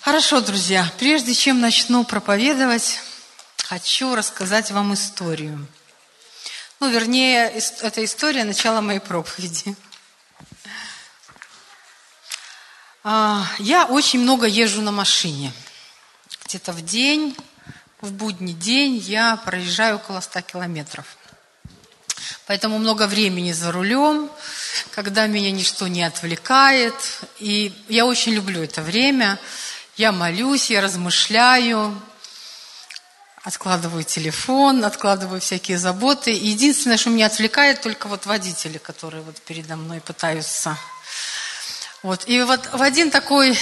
Хорошо, друзья, прежде чем начну проповедовать, хочу рассказать вам историю. Ну, вернее, это история начала моей проповеди. А, я очень много езжу на машине. Где-то в день, в будний день я проезжаю около 100 километров. Поэтому много времени за рулем, когда меня ничто не отвлекает. И я очень люблю это время. Я молюсь, я размышляю, откладываю телефон, откладываю всякие заботы. Единственное, что меня отвлекает, только вот водители, которые вот передо мной пытаются. Вот. И вот в один такой,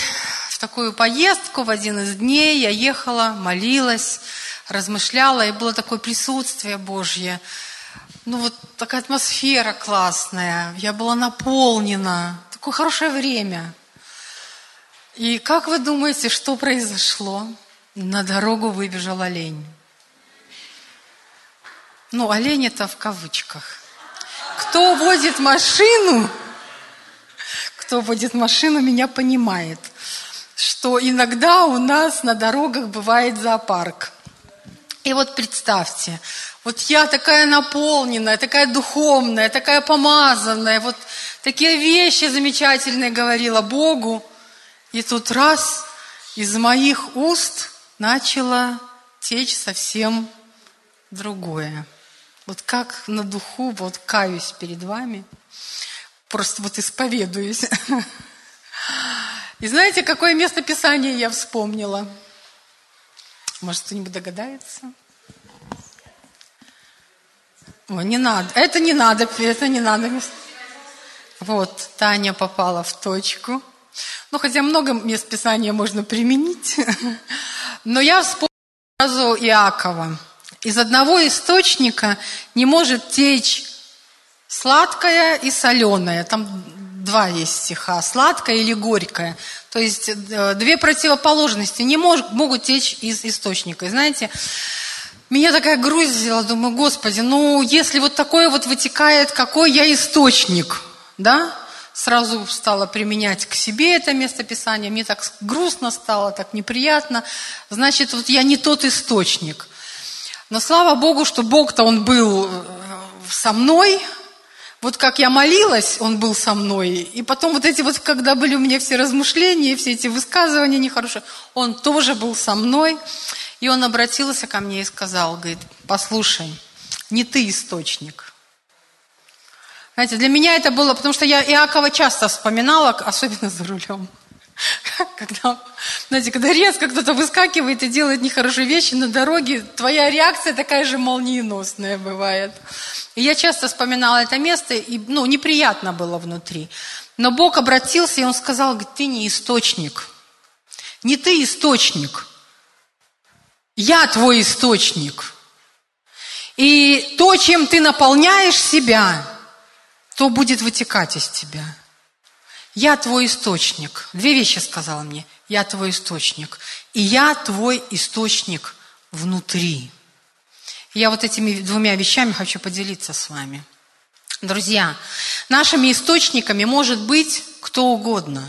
в такую поездку, в один из дней я ехала, молилась, размышляла, и было такое присутствие Божье – ну вот такая атмосфера классная, я была наполнена, такое хорошее время. И как вы думаете, что произошло? На дорогу выбежал олень. Ну, олень это в кавычках. Кто водит машину, кто водит машину, меня понимает, что иногда у нас на дорогах бывает зоопарк. И вот представьте, вот я такая наполненная, такая духовная, такая помазанная, вот такие вещи замечательные говорила Богу. И тут раз из моих уст начало течь совсем другое. Вот как на духу, вот каюсь перед вами, просто вот исповедуюсь. И знаете, какое место Писания я вспомнила? Может, кто-нибудь догадается? О, не надо. Это не надо, это не надо. Вот, Таня попала в точку. Ну, хотя много мест Писания можно применить. Но я вспомнила сразу Иакова. Из одного источника не может течь сладкое и соленое. Там два есть стиха, сладкое или горькое. То есть э, две противоположности не мож, могут течь из источника. И знаете, меня такая грусть взяла, думаю, Господи, ну если вот такое вот вытекает, какой я источник, да? Сразу стала применять к себе это местописание, мне так грустно стало, так неприятно. Значит, вот я не тот источник. Но слава Богу, что Бог-то Он был э, со мной, вот как я молилась, Он был со мной. И потом вот эти вот, когда были у меня все размышления, все эти высказывания нехорошие, Он тоже был со мной. И он обратился ко мне и сказал, говорит, послушай, не ты источник. Знаете, для меня это было, потому что я Иакова часто вспоминала, особенно за рулем. Когда, знаете, когда резко кто-то выскакивает и делает нехорошие вещи на дороге, твоя реакция такая же молниеносная бывает. И я часто вспоминала это место, и ну, неприятно было внутри. Но Бог обратился, и Он сказал, ты не источник. Не ты источник. Я твой источник. И то, чем ты наполняешь себя, то будет вытекать из тебя. Я твой источник. Две вещи сказал мне. Я твой источник. И я твой источник внутри. Я вот этими двумя вещами хочу поделиться с вами. Друзья, нашими источниками может быть кто угодно.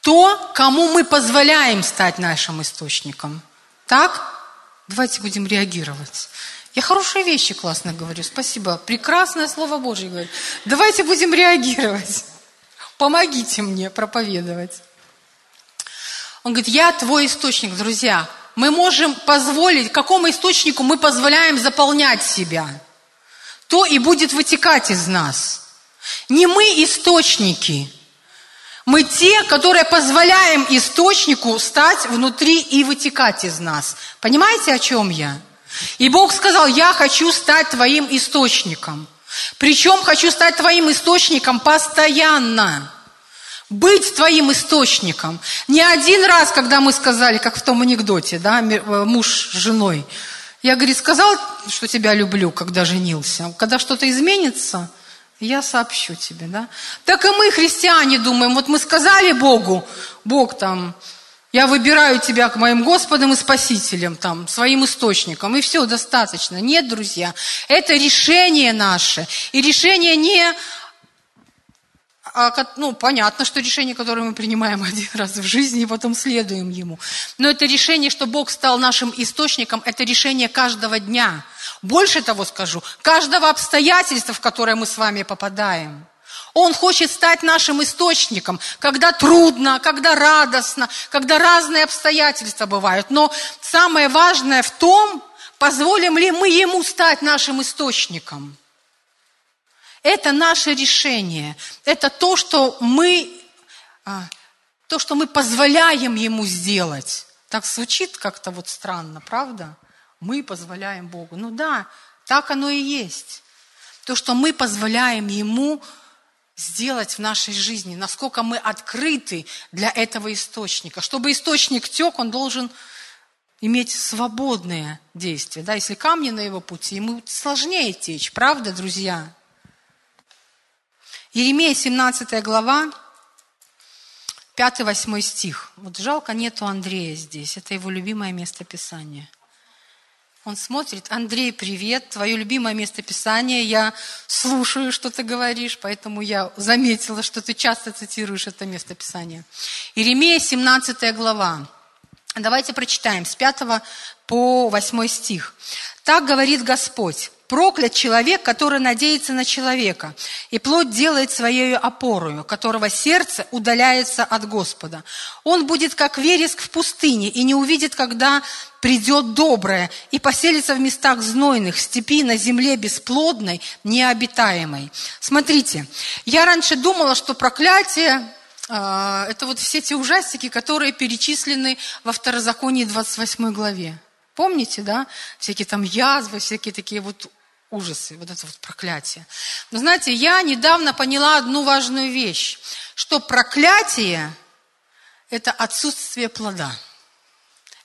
То, кому мы позволяем стать нашим источником. Так? Давайте будем реагировать. Я хорошие вещи классно говорю, спасибо. Прекрасное Слово Божье говорю. Давайте будем реагировать. Помогите мне проповедовать. Он говорит, я твой источник, друзья. Мы можем позволить, какому источнику мы позволяем заполнять себя. То и будет вытекать из нас. Не мы источники, мы те, которые позволяем источнику стать внутри и вытекать из нас. Понимаете, о чем я? И Бог сказал, я хочу стать твоим источником. Причем хочу стать твоим источником постоянно. Быть твоим источником. Не один раз, когда мы сказали, как в том анекдоте, да, э, муж с женой. Я, говорит, сказал, что тебя люблю, когда женился. Когда что-то изменится, я сообщу тебе, да? Так и мы, христиане, думаем, вот мы сказали Богу, Бог там, я выбираю тебя к моим Господом и Спасителем, там, своим источником, и все, достаточно. Нет, друзья, это решение наше. И решение не а, ну, понятно, что решение, которое мы принимаем один раз в жизни, и потом следуем ему. Но это решение, что Бог стал нашим источником, это решение каждого дня. Больше того скажу, каждого обстоятельства, в которое мы с вами попадаем. Он хочет стать нашим источником, когда трудно, когда радостно, когда разные обстоятельства бывают. Но самое важное в том, позволим ли мы ему стать нашим источником. Это наше решение. Это то, что мы, а, то, что мы позволяем ему сделать. Так звучит как-то вот странно, правда? Мы позволяем Богу. Ну да, так оно и есть. То, что мы позволяем ему сделать в нашей жизни, насколько мы открыты для этого источника. Чтобы источник тек, он должен иметь свободное действие. Да? Если камни на его пути, ему сложнее течь, правда, друзья? Еремея 17 глава, 5-8 стих. Вот жалко нету Андрея здесь, это его любимое место Писания. Он смотрит, Андрей, привет, твое любимое место Писания, я слушаю, что ты говоришь, поэтому я заметила, что ты часто цитируешь это место Писания. Иеремия, 17 глава. Давайте прочитаем с 5 по 8 стих. «Так говорит Господь, Проклят человек, который надеется на человека, и плоть делает своей опорою, которого сердце удаляется от Господа. Он будет как вереск в пустыне, и не увидит, когда придет доброе, и поселится в местах знойных, степи на земле бесплодной, необитаемой. Смотрите, я раньше думала, что проклятие э, это вот все те ужастики, которые перечислены во Второзаконии 28 главе. Помните, да? Всякие там язвы, всякие такие вот ужасы, вот это вот проклятие. Но знаете, я недавно поняла одну важную вещь, что проклятие – это отсутствие плода.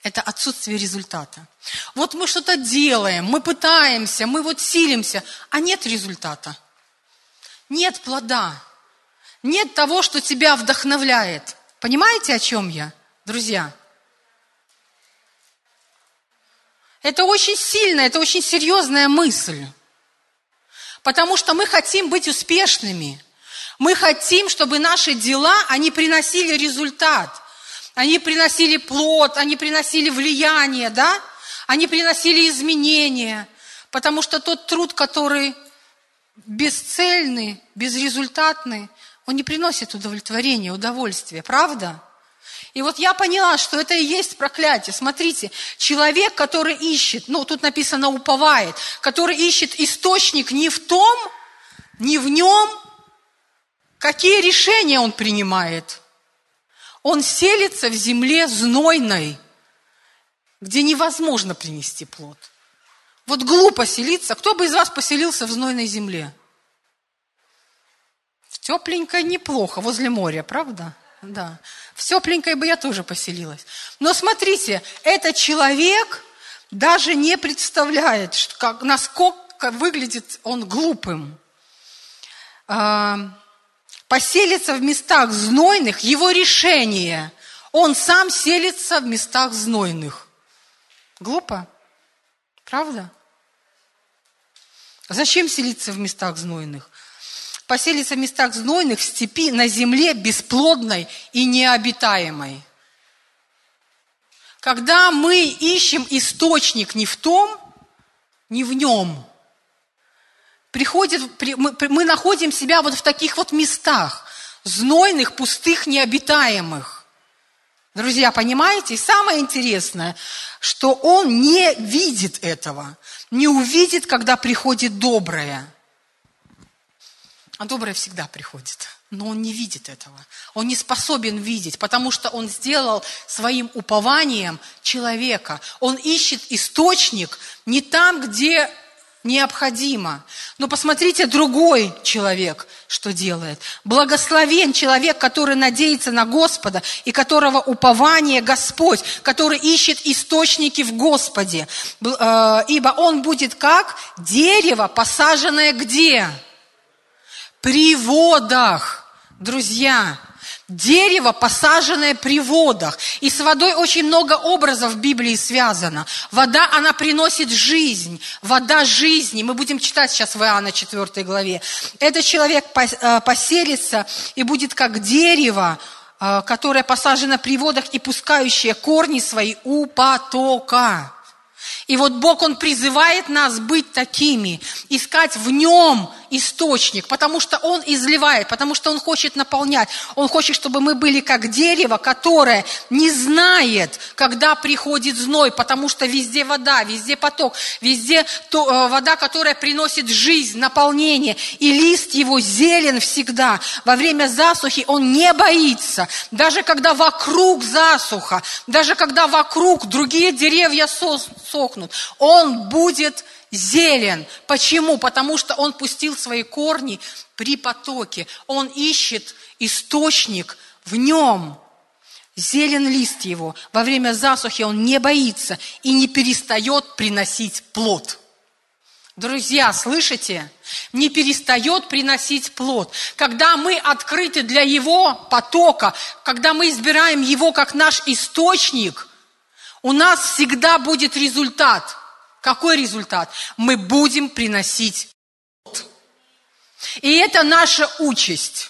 Это отсутствие результата. Вот мы что-то делаем, мы пытаемся, мы вот силимся, а нет результата. Нет плода. Нет того, что тебя вдохновляет. Понимаете, о чем я, друзья? Это очень сильная, это очень серьезная мысль. Потому что мы хотим быть успешными. Мы хотим, чтобы наши дела, они приносили результат. Они приносили плод, они приносили влияние, да? Они приносили изменения. Потому что тот труд, который бесцельный, безрезультатный, он не приносит удовлетворения, удовольствия. Правда? И вот я поняла, что это и есть проклятие. Смотрите, человек, который ищет, ну тут написано уповает, который ищет источник не в том, не в нем, какие решения он принимает. Он селится в земле знойной, где невозможно принести плод. Вот глупо селиться. Кто бы из вас поселился в знойной земле? В тепленькой неплохо, возле моря, правда? Да. В тепленькой бы я тоже поселилась. Но смотрите, этот человек даже не представляет, как, насколько выглядит он глупым. А, поселиться в местах знойных, его решение. Он сам селится в местах знойных. Глупо? Правда? Зачем селиться в местах знойных? Поселится в местах знойных, в степи, на земле бесплодной и необитаемой. Когда мы ищем источник не в том, не в нем, приходит, мы, находим себя вот в таких вот местах, знойных, пустых, необитаемых. Друзья, понимаете? И самое интересное, что он не видит этого, не увидит, когда приходит доброе. А доброе всегда приходит. Но он не видит этого. Он не способен видеть, потому что он сделал своим упованием человека. Он ищет источник не там, где необходимо. Но посмотрите, другой человек что делает. Благословен человек, который надеется на Господа и которого упование Господь, который ищет источники в Господе. Э, ибо он будет как дерево, посаженное где? При водах. Друзья, дерево, посаженное при водах. И с водой очень много образов в Библии связано. Вода, она приносит жизнь. Вода жизни. Мы будем читать сейчас в Иоанна 4 главе. Этот человек э, поселится и будет как дерево, э, которое посажено при водах и пускающее корни свои у потока. И вот Бог, Он призывает нас быть такими, искать в Нем источник, потому что Он изливает, потому что Он хочет наполнять. Он хочет, чтобы мы были как дерево, которое не знает, когда приходит зной, потому что везде вода, везде поток, везде то, э, вода, которая приносит жизнь, наполнение. И лист его зелен всегда. Во время засухи он не боится. Даже когда вокруг засуха, даже когда вокруг другие деревья сохнут, он будет зелен. Почему? Потому что он пустил свои корни при потоке. Он ищет источник в нем. Зелен лист его. Во время засухи он не боится и не перестает приносить плод. Друзья, слышите? Не перестает приносить плод. Когда мы открыты для Его потока, когда мы избираем Его как наш источник, у нас всегда будет результат – какой результат? Мы будем приносить И это наша участь.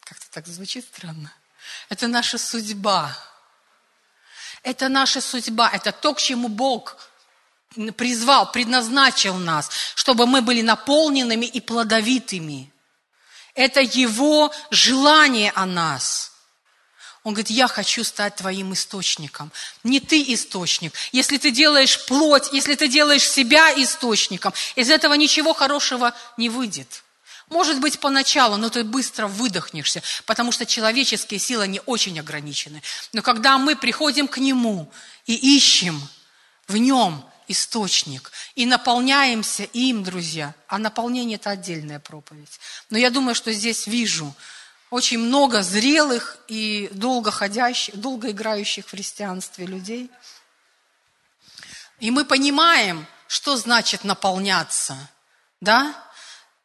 Как-то так звучит странно. Это наша судьба. Это наша судьба. Это то, к чему Бог призвал, предназначил нас, чтобы мы были наполненными и плодовитыми. Это Его желание о нас – он говорит, я хочу стать твоим источником. Не ты источник. Если ты делаешь плоть, если ты делаешь себя источником, из этого ничего хорошего не выйдет. Может быть, поначалу, но ты быстро выдохнешься, потому что человеческие силы не очень ограничены. Но когда мы приходим к Нему и ищем в Нем источник и наполняемся им, друзья, а наполнение – это отдельная проповедь. Но я думаю, что здесь вижу – очень много зрелых и долго ходящих, долго играющих в христианстве людей. И мы понимаем, что значит наполняться, да?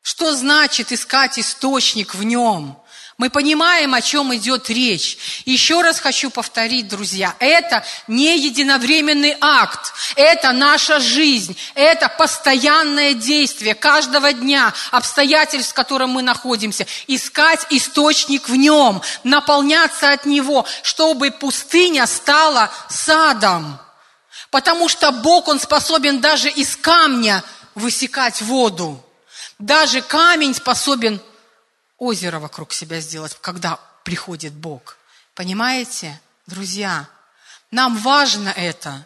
Что значит искать источник в нем? Мы понимаем, о чем идет речь. Еще раз хочу повторить, друзья, это не единовременный акт, это наша жизнь, это постоянное действие каждого дня, обстоятельств, в котором мы находимся. Искать источник в нем, наполняться от него, чтобы пустыня стала садом. Потому что Бог, Он способен даже из камня высекать воду. Даже камень способен озеро вокруг себя сделать, когда приходит Бог. Понимаете, друзья? Нам важно это.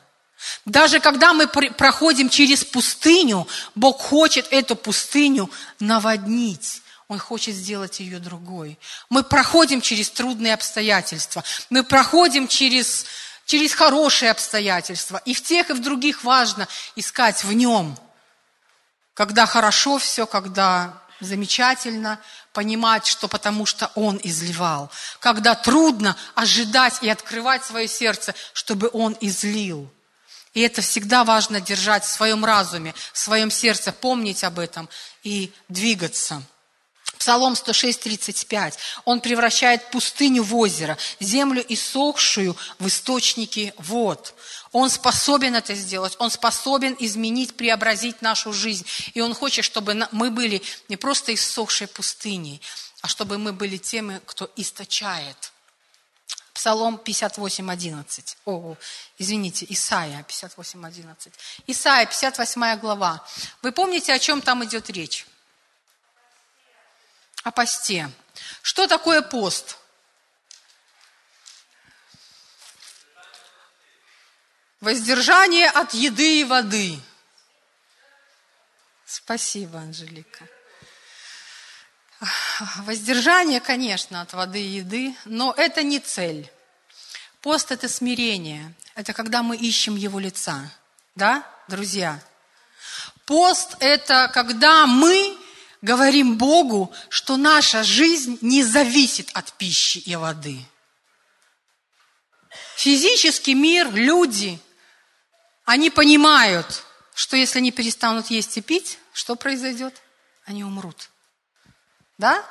Даже когда мы проходим через пустыню, Бог хочет эту пустыню наводнить. Он хочет сделать ее другой. Мы проходим через трудные обстоятельства. Мы проходим через, через хорошие обстоятельства. И в тех, и в других важно искать в нем. Когда хорошо все, когда замечательно, понимать, что потому что Он изливал. Когда трудно ожидать и открывать свое сердце, чтобы Он излил. И это всегда важно держать в своем разуме, в своем сердце, помнить об этом и двигаться. Псалом 106, 35. Он превращает пустыню в озеро, землю иссохшую в источники вод. Он способен это сделать, Он способен изменить, преобразить нашу жизнь. И Он хочет, чтобы мы были не просто иссохшей пустыней, а чтобы мы были теми, кто источает. Псалом 58, 11. О, извините, Исаия 58, 11. Исаия, 58 глава. Вы помните, о чем там идет речь? О посте. Что такое пост? Воздержание от еды и воды. Спасибо, Анжелика. Воздержание, конечно, от воды и еды, но это не цель. Пост – это смирение. Это когда мы ищем Его лица. Да, друзья? Пост – это когда мы говорим Богу, что наша жизнь не зависит от пищи и воды. Физический мир, люди – они понимают, что если они перестанут есть и пить, что произойдет? Они умрут. Да?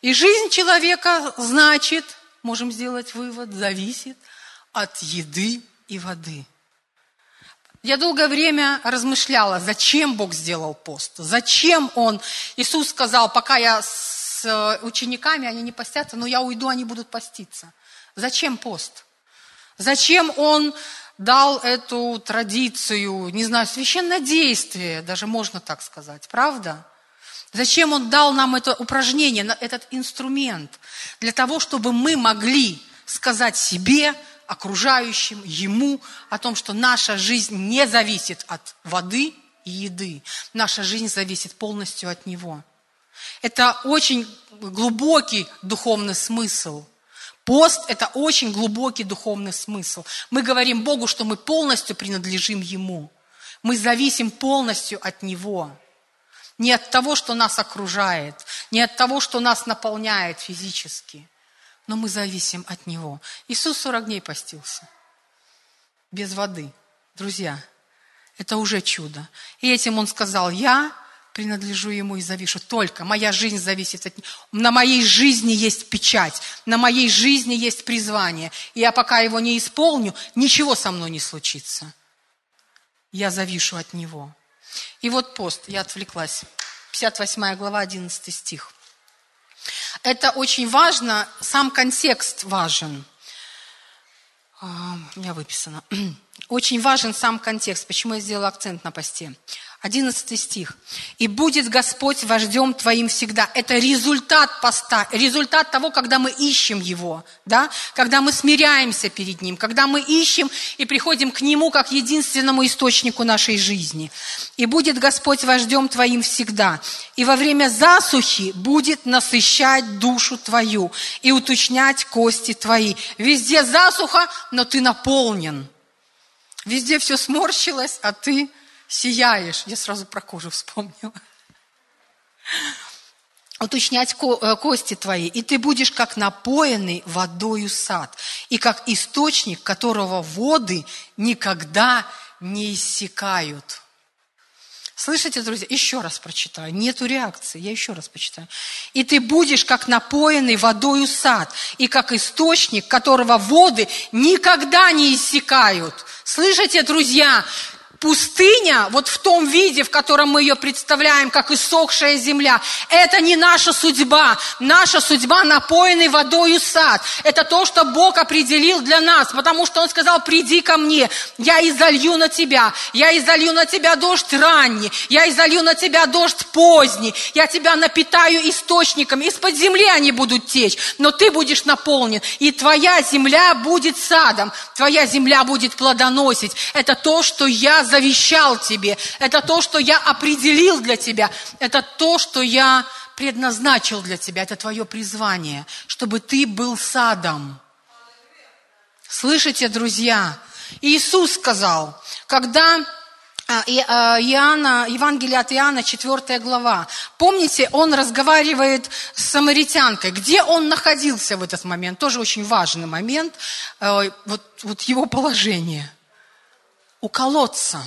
И жизнь человека, значит, можем сделать вывод, зависит от еды и воды. Я долгое время размышляла, зачем Бог сделал пост, зачем Он, Иисус сказал, пока я с э, учениками, они не постятся, но я уйду, они будут поститься. Зачем пост? Зачем Он дал эту традицию, не знаю, священное действие, даже можно так сказать, правда? Зачем Он дал нам это упражнение, этот инструмент? Для того, чтобы мы могли сказать себе, окружающим, ему о том, что наша жизнь не зависит от воды и еды. Наша жизнь зависит полностью от него. Это очень глубокий духовный смысл. Пост – это очень глубокий духовный смысл. Мы говорим Богу, что мы полностью принадлежим Ему. Мы зависим полностью от Него. Не от того, что нас окружает, не от того, что нас наполняет физически – но мы зависим от Него. Иисус 40 дней постился. Без воды. Друзья, это уже чудо. И этим Он сказал, я принадлежу Ему и завишу. Только моя жизнь зависит от Него. На моей жизни есть печать, на моей жизни есть призвание. И я пока его не исполню, ничего со мной не случится. Я завишу от Него. И вот пост, я отвлеклась. 58 глава, 11 стих. Это очень важно, сам контекст важен. А, у меня выписано. Очень важен сам контекст. Почему я сделала акцент на посте? 11 стих. «И будет Господь вождем твоим всегда». Это результат поста, результат того, когда мы ищем Его, да? когда мы смиряемся перед Ним, когда мы ищем и приходим к Нему как единственному источнику нашей жизни. «И будет Господь вождем твоим всегда, и во время засухи будет насыщать душу твою и уточнять кости твои». Везде засуха, но ты наполнен. Везде все сморщилось, а ты сияешь. Я сразу про кожу вспомнила. Уточнять э, кости твои, и ты будешь как напоенный водою сад, и как источник, которого воды никогда не иссякают. Слышите, друзья? Еще раз прочитаю. Нету реакции. Я еще раз прочитаю. И ты будешь как напоенный водою сад, и как источник, которого воды никогда не иссякают. Слышите, друзья? Пустыня, вот в том виде, в котором мы ее представляем, как иссохшая земля, это не наша судьба. Наша судьба напоенный водою сад. Это то, что Бог определил для нас, потому что Он сказал, приди ко мне, я изолью на тебя, я изолью на тебя дождь ранний, я изолью на тебя дождь поздний, я тебя напитаю источником, из-под земли они будут течь, но ты будешь наполнен, и твоя земля будет садом, твоя земля будет плодоносить. Это то, что я завещал тебе, это то, что я определил для тебя, это то, что я предназначил для тебя, это твое призвание, чтобы ты был садом. Слышите, друзья? Иисус сказал, когда а, а, Иоанна, Евангелие от Иоанна, 4 глава. Помните, он разговаривает с самаритянкой. Где он находился в этот момент? Тоже очень важный момент, э, вот, вот его положение у колодца.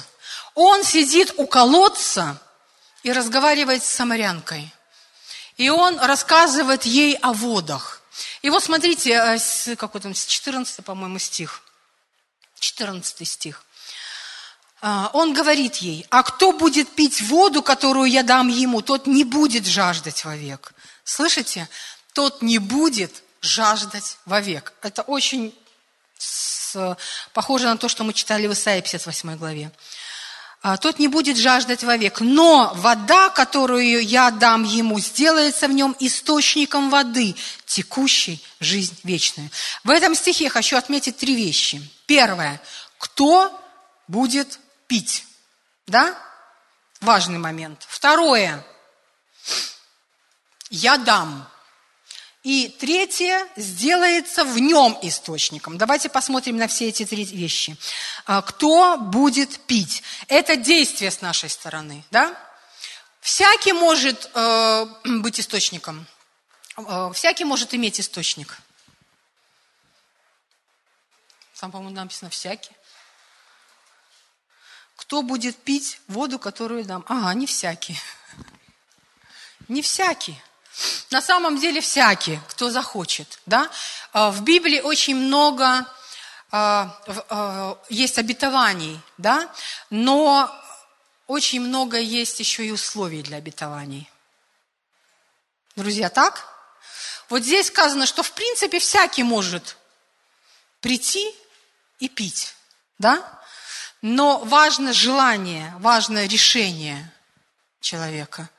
Он сидит у колодца и разговаривает с самарянкой. И он рассказывает ей о водах. И вот смотрите, э, какой там, 14, по-моему, стих. 14 стих. А, он говорит ей, а кто будет пить воду, которую я дам ему, тот не будет жаждать вовек. Слышите? Тот не будет жаждать вовек. Это очень похоже на то, что мы читали в Исаии 58 главе. «А, тот не будет жаждать вовек, но вода, которую я дам ему, сделается в нем источником воды, текущей жизнь вечную. В этом стихе я хочу отметить три вещи. Первое. Кто будет пить? Да? Важный момент. Второе. Я дам. И третье сделается в нем источником. Давайте посмотрим на все эти три вещи. А, кто будет пить? Это действие с нашей стороны. Да? Всякий может э, быть источником. Э, всякий может иметь источник. Там, по-моему, написано «всякий». Кто будет пить воду, которую дам? Ага, не всякий. Не всякий. На самом деле всякий, кто захочет. Да? А, в Библии очень много а, а, есть обетований, да? но очень много есть еще и условий для обетований. Друзья, так? Вот здесь сказано, что в принципе всякий может прийти и пить, да? Но важно желание, важно решение человека.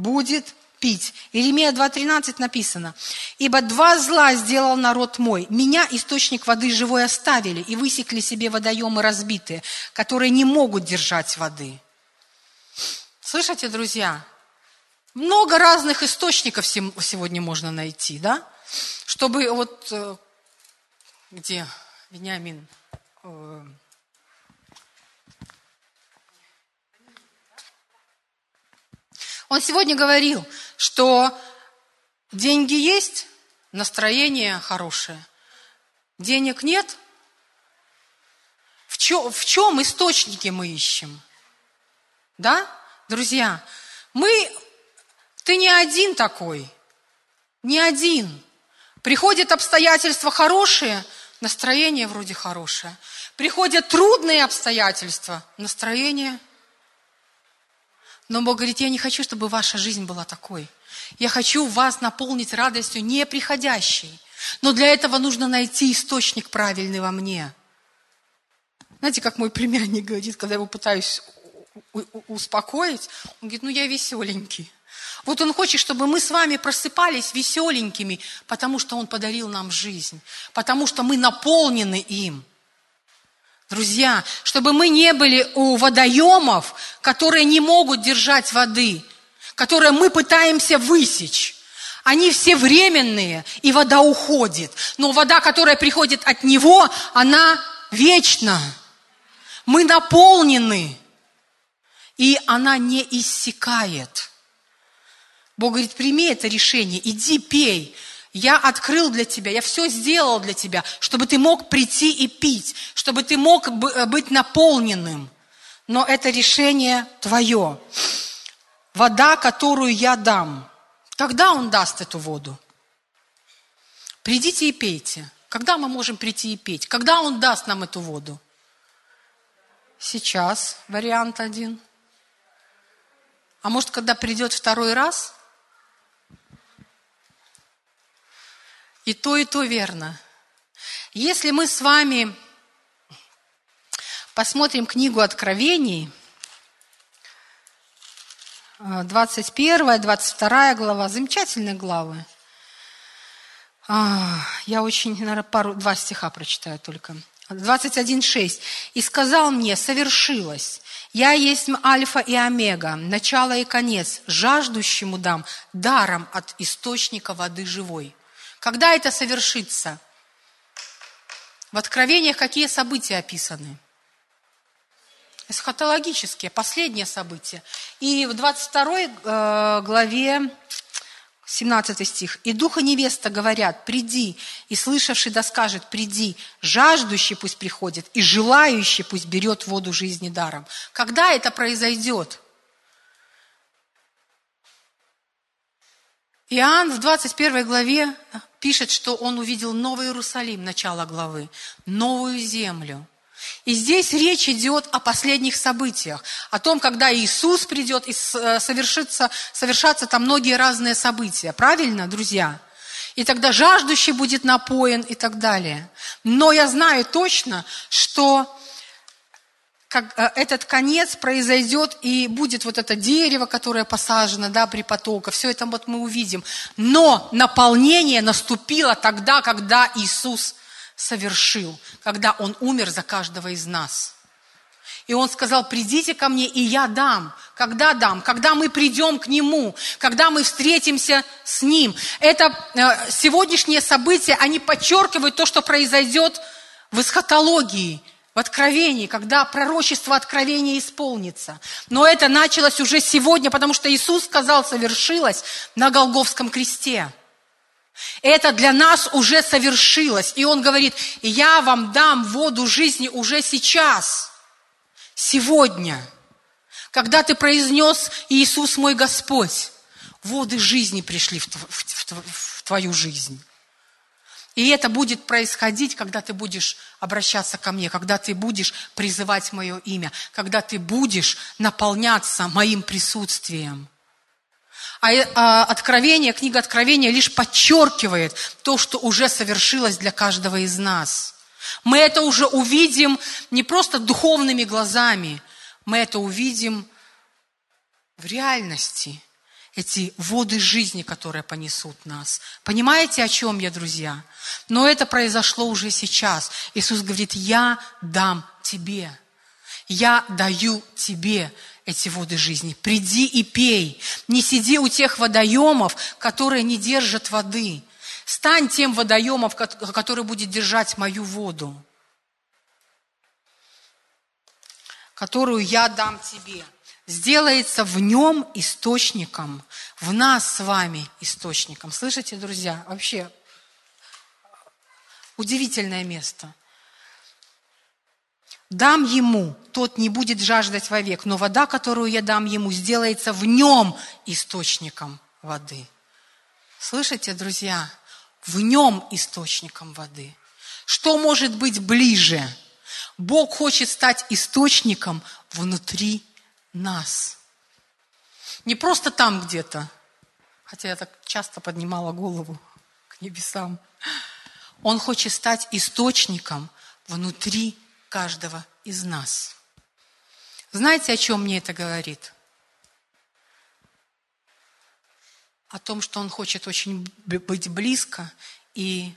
Будет пить. Иеремия 2.13 написано. «Ибо два зла сделал народ мой. Меня, источник воды живой, оставили и высекли себе водоемы разбитые, которые не могут держать воды». Слышите, друзья? Много разных источников сегодня можно найти, да? Чтобы вот... Э, где? Вениамин. Он сегодня говорил, что деньги есть, настроение хорошее. Денег нет. В чем, в чем источники мы ищем? Да, друзья? Мы, ты не один такой, не один. Приходят обстоятельства хорошие, настроение вроде хорошее. Приходят трудные обстоятельства, настроение – но Бог говорит, я не хочу, чтобы ваша жизнь была такой. Я хочу вас наполнить радостью неприходящей. Но для этого нужно найти источник правильный во мне. Знаете, как мой племянник говорит, когда я его пытаюсь успокоить, он говорит, ну я веселенький. Вот он хочет, чтобы мы с вами просыпались веселенькими, потому что он подарил нам жизнь, потому что мы наполнены им. Друзья, чтобы мы не были у водоемов, которые не могут держать воды, которые мы пытаемся высечь. Они все временные, и вода уходит. Но вода, которая приходит от Него, она вечна. Мы наполнены, и она не иссякает. Бог говорит, прими это решение, иди пей. Я открыл для тебя, я все сделал для тебя, чтобы ты мог прийти и пить, чтобы ты мог э, быть наполненным. Но это решение твое. Вода, которую я дам. Когда он даст эту воду? Придите и пейте. Когда мы можем прийти и петь? Когда он даст нам эту воду? Сейчас вариант один. А может, когда придет второй раз – И то, и то верно. Если мы с вами посмотрим книгу Откровений, 21, 22 глава, замечательные главы. А, я очень, наверное, пару, два стиха прочитаю только. 21.6. «И сказал мне, совершилось, я есть альфа и омега, начало и конец, жаждущему дам даром от источника воды живой». Когда это совершится? В Откровениях какие события описаны? Эсхатологические, последние события. И в 22 э, главе 17 стих. «И дух и невеста говорят, приди, и слышавший да скажет, приди, жаждущий пусть приходит, и желающий пусть берет воду жизни даром». Когда это произойдет? Иоанн в 21 главе пишет, что он увидел Новый Иерусалим, начало главы, новую землю. И здесь речь идет о последних событиях, о том, когда Иисус придет и э, совершится, совершатся там многие разные события. Правильно, друзья? И тогда жаждущий будет напоен и так далее. Но я знаю точно, что как э, этот конец произойдет, и будет вот это дерево, которое посажено, да, при потоках, все это вот мы увидим. Но наполнение наступило тогда, когда Иисус совершил, когда Он умер за каждого из нас. И Он сказал, придите ко мне, и я дам. Когда дам? Когда мы придем к Нему, когда мы встретимся с Ним. Это э, сегодняшние события, они подчеркивают то, что произойдет в эсхатологии – в Откровении, когда пророчество Откровения исполнится. Но это началось уже сегодня, потому что Иисус сказал, совершилось на Голговском кресте. Это для нас уже совершилось. И Он говорит, я вам дам воду жизни уже сейчас, сегодня. Когда ты произнес Иисус мой Господь, воды жизни пришли в, твою жизнь. И это будет происходить, когда ты будешь обращаться ко мне, когда ты будешь призывать мое имя, когда ты будешь наполняться моим присутствием. А, а Откровение, книга Откровения лишь подчеркивает то, что уже совершилось для каждого из нас. Мы это уже увидим не просто духовными глазами, мы это увидим в реальности – эти воды жизни, которые понесут нас. Понимаете, о чем я, друзья? Но это произошло уже сейчас. Иисус говорит, я дам тебе. Я даю тебе эти воды жизни. Приди и пей. Не сиди у тех водоемов, которые не держат воды. Стань тем водоемом, который будет держать мою воду, которую я дам тебе сделается в нем источником, в нас с вами источником. Слышите, друзья? Вообще удивительное место. Дам ему, тот не будет жаждать вовек, но вода, которую я дам ему, сделается в нем источником воды. Слышите, друзья? В нем источником воды. Что может быть ближе? Бог хочет стать источником внутри нас. Не просто там где-то, хотя я так часто поднимала голову к небесам. Он хочет стать источником внутри каждого из нас. Знаете, о чем мне это говорит? О том, что он хочет очень быть близко, и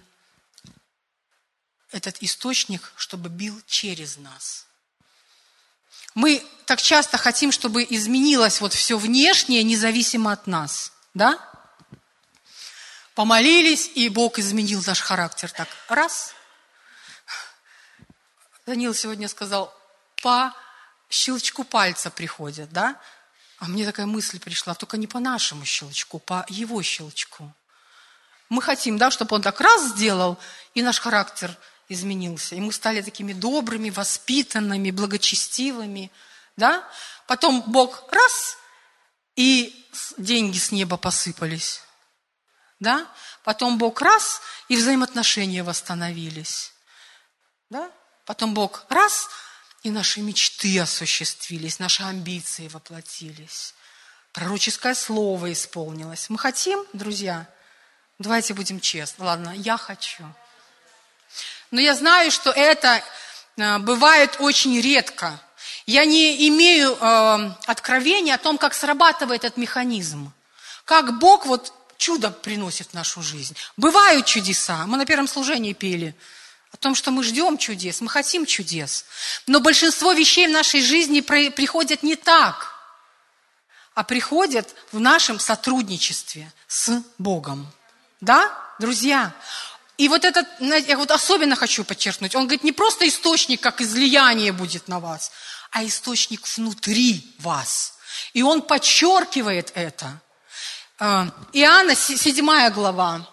этот источник, чтобы бил через нас – мы так часто хотим, чтобы изменилось вот все внешнее, независимо от нас. Да? Помолились, и Бог изменил наш характер. Так, раз. Данил сегодня сказал, по щелчку пальца приходят, да? А мне такая мысль пришла, только не по нашему щелчку, по его щелчку. Мы хотим, да, чтобы он так раз сделал, и наш характер – изменился. И мы стали такими добрыми, воспитанными, благочестивыми. Да? Потом Бог раз, и деньги с неба посыпались. Да? Потом Бог раз, и взаимоотношения восстановились. Да? Потом Бог раз, и наши мечты осуществились, наши амбиции воплотились. Пророческое слово исполнилось. Мы хотим, друзья? Давайте будем честны. Ладно, я хочу. Но я знаю, что это э, бывает очень редко. Я не имею э, откровения о том, как срабатывает этот механизм. Как Бог вот чудо приносит в нашу жизнь. Бывают чудеса. Мы на первом служении пели о том, что мы ждем чудес, мы хотим чудес. Но большинство вещей в нашей жизни приходят не так, а приходят в нашем сотрудничестве с Богом. Да, друзья? И вот этот, я вот особенно хочу подчеркнуть, он говорит, не просто источник, как излияние будет на вас, а источник внутри вас. И он подчеркивает это. А, Иоанна, 7 глава,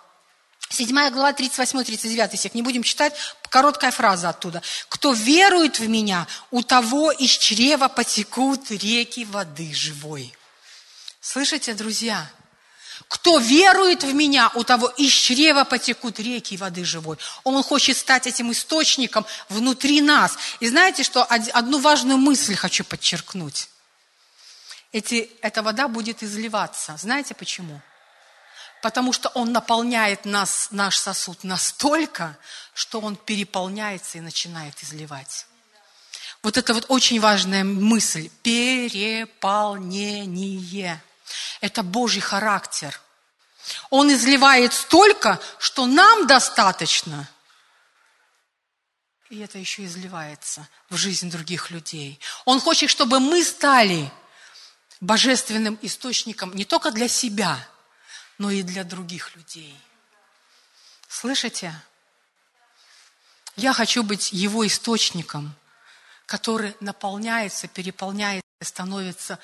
7 глава, 38-39 стих, не будем читать, короткая фраза оттуда. «Кто верует в меня, у того из чрева потекут реки воды живой». Слышите, друзья? Кто верует в меня, у того из чрева потекут реки воды живой. Он хочет стать этим источником внутри нас. И знаете, что одну важную мысль хочу подчеркнуть. Эти, эта вода будет изливаться. Знаете почему? Потому что он наполняет нас, наш сосуд настолько, что он переполняется и начинает изливать. Вот это вот очень важная мысль. Переполнение. Это Божий характер. Он изливает столько, что нам достаточно. И это еще изливается в жизнь других людей. Он хочет, чтобы мы стали божественным источником не только для себя, но и для других людей. Слышите? Я хочу быть его источником, который наполняется, переполняется, становится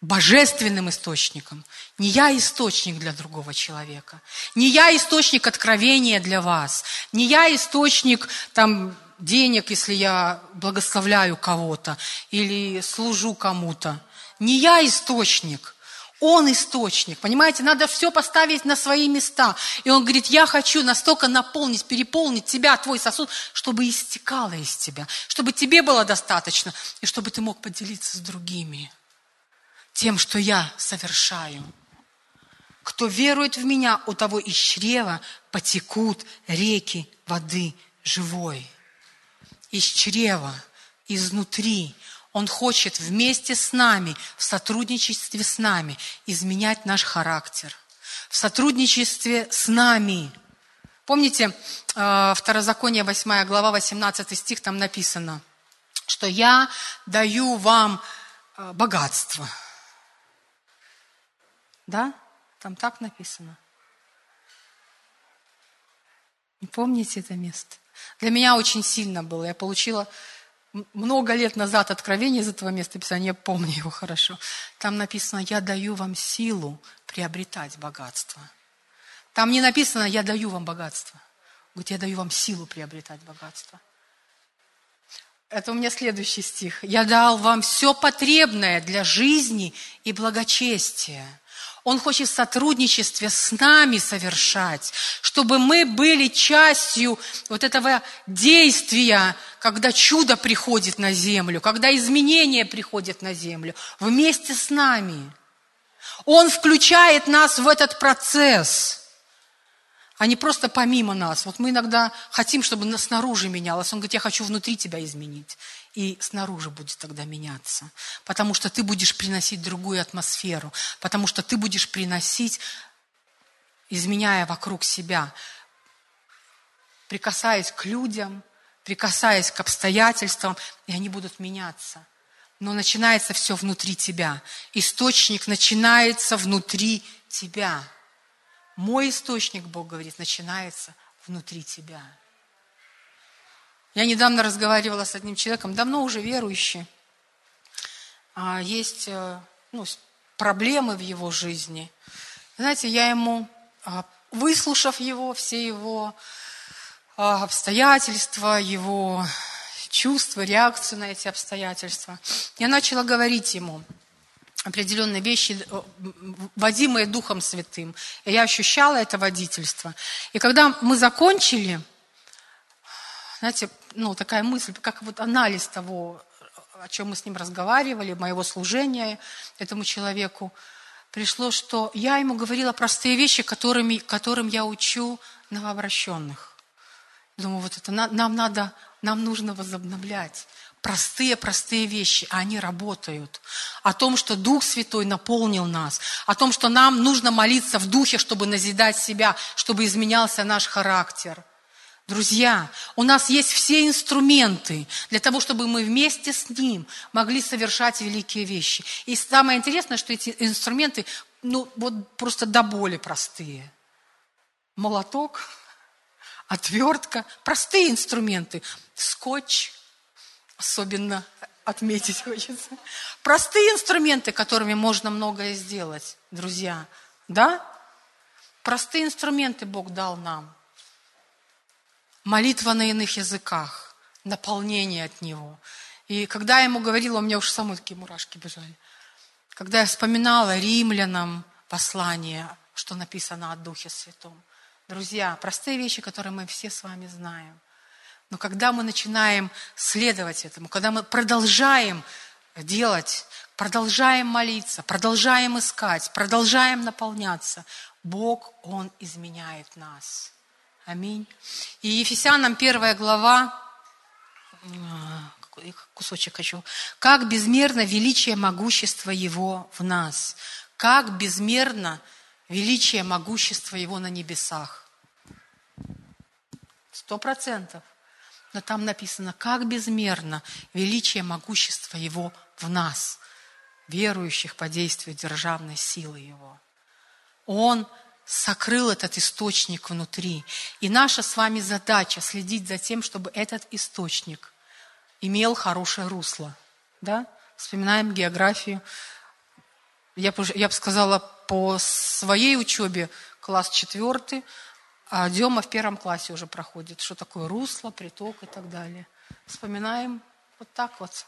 божественным источником. Не я источник для другого человека. Не я источник откровения для вас. Не я источник там, денег, если я благословляю кого-то или служу кому-то. Не я источник. Он источник, понимаете? Надо все поставить на свои места. И он говорит, я хочу настолько наполнить, переполнить тебя, твой сосуд, чтобы истекало из тебя, чтобы тебе было достаточно, и чтобы ты мог поделиться с другими тем, что я совершаю. Кто верует в меня, у того из чрева потекут реки воды живой. Из чрева, изнутри – он хочет вместе с нами, в сотрудничестве с нами, изменять наш характер. В сотрудничестве с нами. Помните, э, Второзаконие 8 глава, 18 стих, там написано, что я даю вам э, богатство. Да? Там так написано. Помните это место? Для меня очень сильно было. Я получила много лет назад откровение из этого места Писания, я помню его хорошо. Там написано, я даю вам силу приобретать богатство. Там не написано, я даю вам богатство. Говорит, я даю вам силу приобретать богатство. Это у меня следующий стих. Я дал вам все потребное для жизни и благочестия. Он хочет в сотрудничестве с нами совершать, чтобы мы были частью вот этого действия, когда чудо приходит на землю, когда изменения приходят на землю, вместе с нами. Он включает нас в этот процесс – а не просто помимо нас. Вот мы иногда хотим, чтобы снаружи менялось. Он говорит, я хочу внутри тебя изменить. И снаружи будет тогда меняться. Потому что ты будешь приносить другую атмосферу. Потому что ты будешь приносить, изменяя вокруг себя, прикасаясь к людям, прикасаясь к обстоятельствам, и они будут меняться. Но начинается все внутри тебя. Источник начинается внутри тебя. Мой источник, Бог говорит, начинается внутри тебя. Я недавно разговаривала с одним человеком, давно уже верующий. А, есть э, ну, проблемы в его жизни. Знаете, я ему, а, выслушав его, все его а, обстоятельства, его чувства, реакцию на эти обстоятельства, я начала говорить ему – определенные вещи, э, водимые Духом Святым. Я ощущала это водительство. И когда мы закончили, знаете, ну, такая мысль, как вот анализ того, о чем мы с ним разговаривали, моего служения этому человеку, пришло, что я ему говорила простые вещи, которыми, которым я учу новообращенных. Думаю, вот это нам надо, нам нужно возобновлять простые-простые вещи, а они работают. О том, что Дух Святой наполнил нас, о том, что нам нужно молиться в Духе, чтобы назидать себя, чтобы изменялся наш характер. Друзья, у нас есть все инструменты для того, чтобы мы вместе с Ним могли совершать великие вещи. И самое интересное, что эти инструменты, ну, вот просто до боли простые. Молоток, отвертка, простые инструменты, скотч, особенно отметить хочется. Простые инструменты, которыми можно многое сделать, друзья. Да? Простые инструменты Бог дал нам. Молитва на иных языках, наполнение от Него. И когда я ему говорила, у меня уж самой такие мурашки бежали. Когда я вспоминала римлянам послание, что написано о Духе Святом. Друзья, простые вещи, которые мы все с вами знаем. Но когда мы начинаем следовать этому, когда мы продолжаем делать, продолжаем молиться, продолжаем искать, продолжаем наполняться, Бог, Он изменяет нас. Аминь. И Ефесянам первая глава, кусочек хочу. Как безмерно величие могущества Его в нас. Как безмерно величие могущества Его на небесах. Сто процентов но там написано, как безмерно величие могущества Его в нас, верующих по действию державной силы Его. Он сокрыл этот источник внутри. И наша с вами задача следить за тем, чтобы этот источник имел хорошее русло. Да? Вспоминаем географию. Я бы, я бы сказала, по своей учебе класс четвертый, а Дема в первом классе уже проходит, что такое русло, приток и так далее. Вспоминаем вот так вот.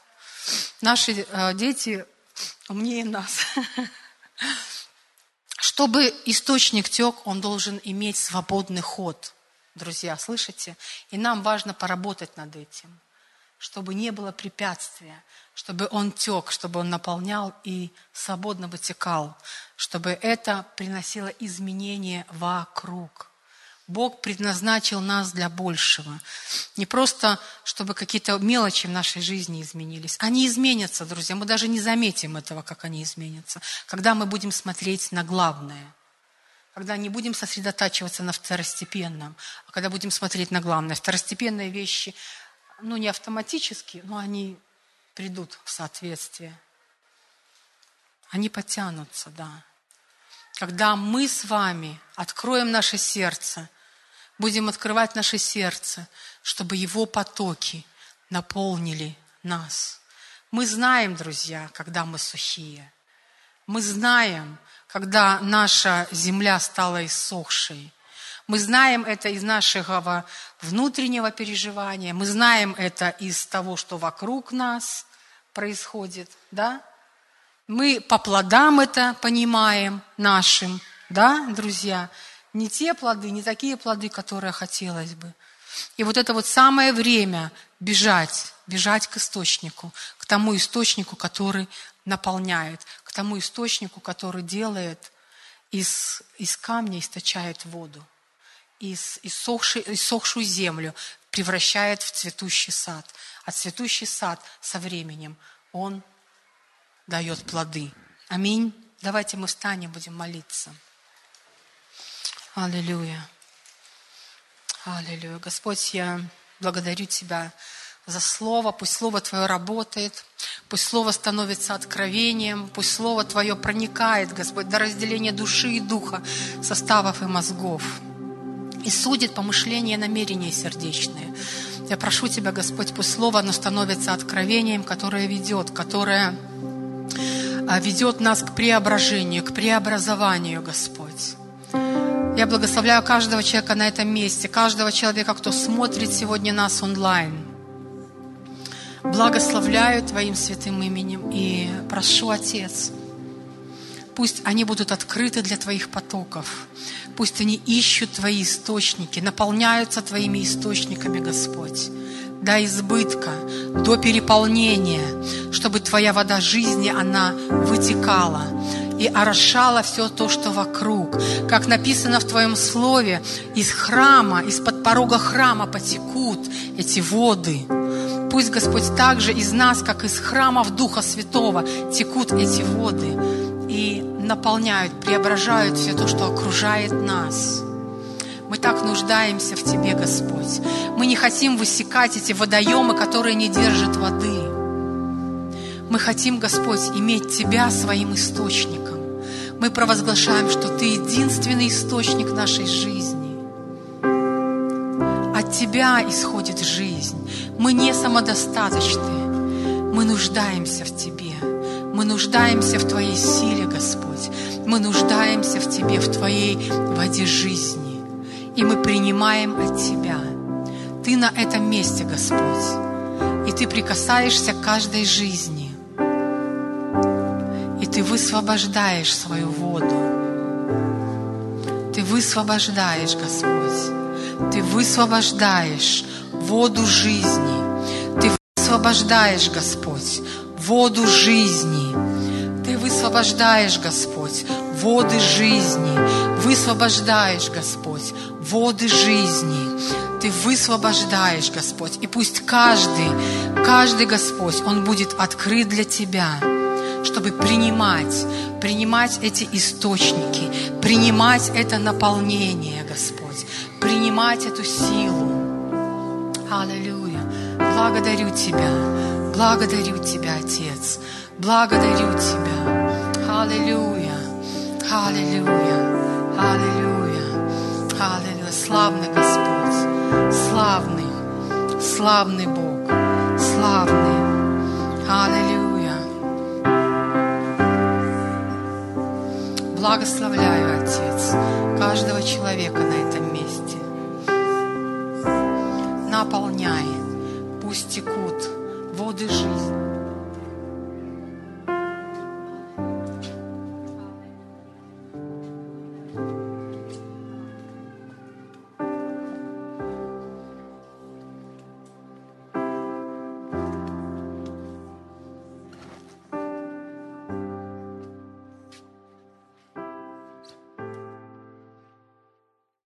Наши э, дети умнее нас. Чтобы источник тек, он должен иметь свободный ход. Друзья, слышите? И нам важно поработать над этим, чтобы не было препятствия, чтобы он тек, чтобы он наполнял и свободно вытекал, чтобы это приносило изменения вокруг. Бог предназначил нас для большего. Не просто, чтобы какие-то мелочи в нашей жизни изменились. Они изменятся, друзья. Мы даже не заметим этого, как они изменятся. Когда мы будем смотреть на главное. Когда не будем сосредотачиваться на второстепенном, а когда будем смотреть на главное. Второстепенные вещи, ну, не автоматически, но они придут в соответствие. Они потянутся, да. Когда мы с вами откроем наше сердце, будем открывать наше сердце, чтобы его потоки наполнили нас. Мы знаем, друзья, когда мы сухие. Мы знаем, когда наша земля стала иссохшей. Мы знаем это из нашего внутреннего переживания, мы знаем это из того, что вокруг нас происходит, да? Мы по плодам это понимаем нашим, да, друзья? Не те плоды, не такие плоды, которые хотелось бы. И вот это вот самое время бежать, бежать к источнику, к тому источнику, который наполняет, к тому источнику, который делает из, из камня, источает воду, из иссохшей, иссохшую землю превращает в цветущий сад. А цветущий сад со временем, он дает плоды. Аминь. Давайте мы встанем, будем молиться. Аллилуйя. Аллилуйя. Господь, я благодарю Тебя за Слово. Пусть Слово Твое работает. Пусть Слово становится откровением. Пусть Слово Твое проникает, Господь, до разделения души и духа, составов и мозгов. И судит помышления и намерения сердечные. Я прошу Тебя, Господь, пусть Слово, оно становится откровением, которое ведет, которое а, ведет нас к преображению, к преобразованию, Господь. Я благословляю каждого человека на этом месте, каждого человека, кто смотрит сегодня нас онлайн. Благословляю Твоим святым именем и прошу, Отец, пусть они будут открыты для Твоих потоков. Пусть они ищут Твои источники, наполняются Твоими источниками, Господь. До избытка, до переполнения, чтобы Твоя вода жизни, она вытекала и орошала все то, что вокруг. Как написано в Твоем Слове, из храма, из-под порога храма потекут эти воды. Пусть, Господь, также из нас, как из храмов Духа Святого, текут эти воды и наполняют, преображают все то, что окружает нас. Мы так нуждаемся в Тебе, Господь. Мы не хотим высекать эти водоемы, которые не держат воды. Мы хотим, Господь, иметь Тебя своим источником. Мы провозглашаем, что Ты единственный источник нашей жизни. От Тебя исходит жизнь. Мы не самодостаточны. Мы нуждаемся в Тебе. Мы нуждаемся в Твоей силе, Господь. Мы нуждаемся в Тебе, в Твоей воде жизни. И мы принимаем от Тебя. Ты на этом месте, Господь. И Ты прикасаешься к каждой жизни. Ты высвобождаешь свою воду. Ты высвобождаешь, Господь. Ты высвобождаешь воду жизни. Ты высвобождаешь, Господь, воду жизни. Ты высвобождаешь, Господь, воды жизни. Высвобождаешь, Господь, воды жизни. Ты высвобождаешь, Господь. И пусть каждый, каждый, Господь, он будет открыт для Тебя, чтобы принимать, принимать эти источники, принимать это наполнение, Господь, принимать эту силу. Аллилуйя. Благодарю Тебя. Благодарю Тебя, Отец. Благодарю Тебя. Аллилуйя. Аллилуйя. Аллилуйя. Аллилуйя. Славный Господь. Славный. Славный Бог. Славный. Аллилуйя. Благословляю, Отец, каждого человека на этом месте. Наполняй. Пусть текут воды жизни.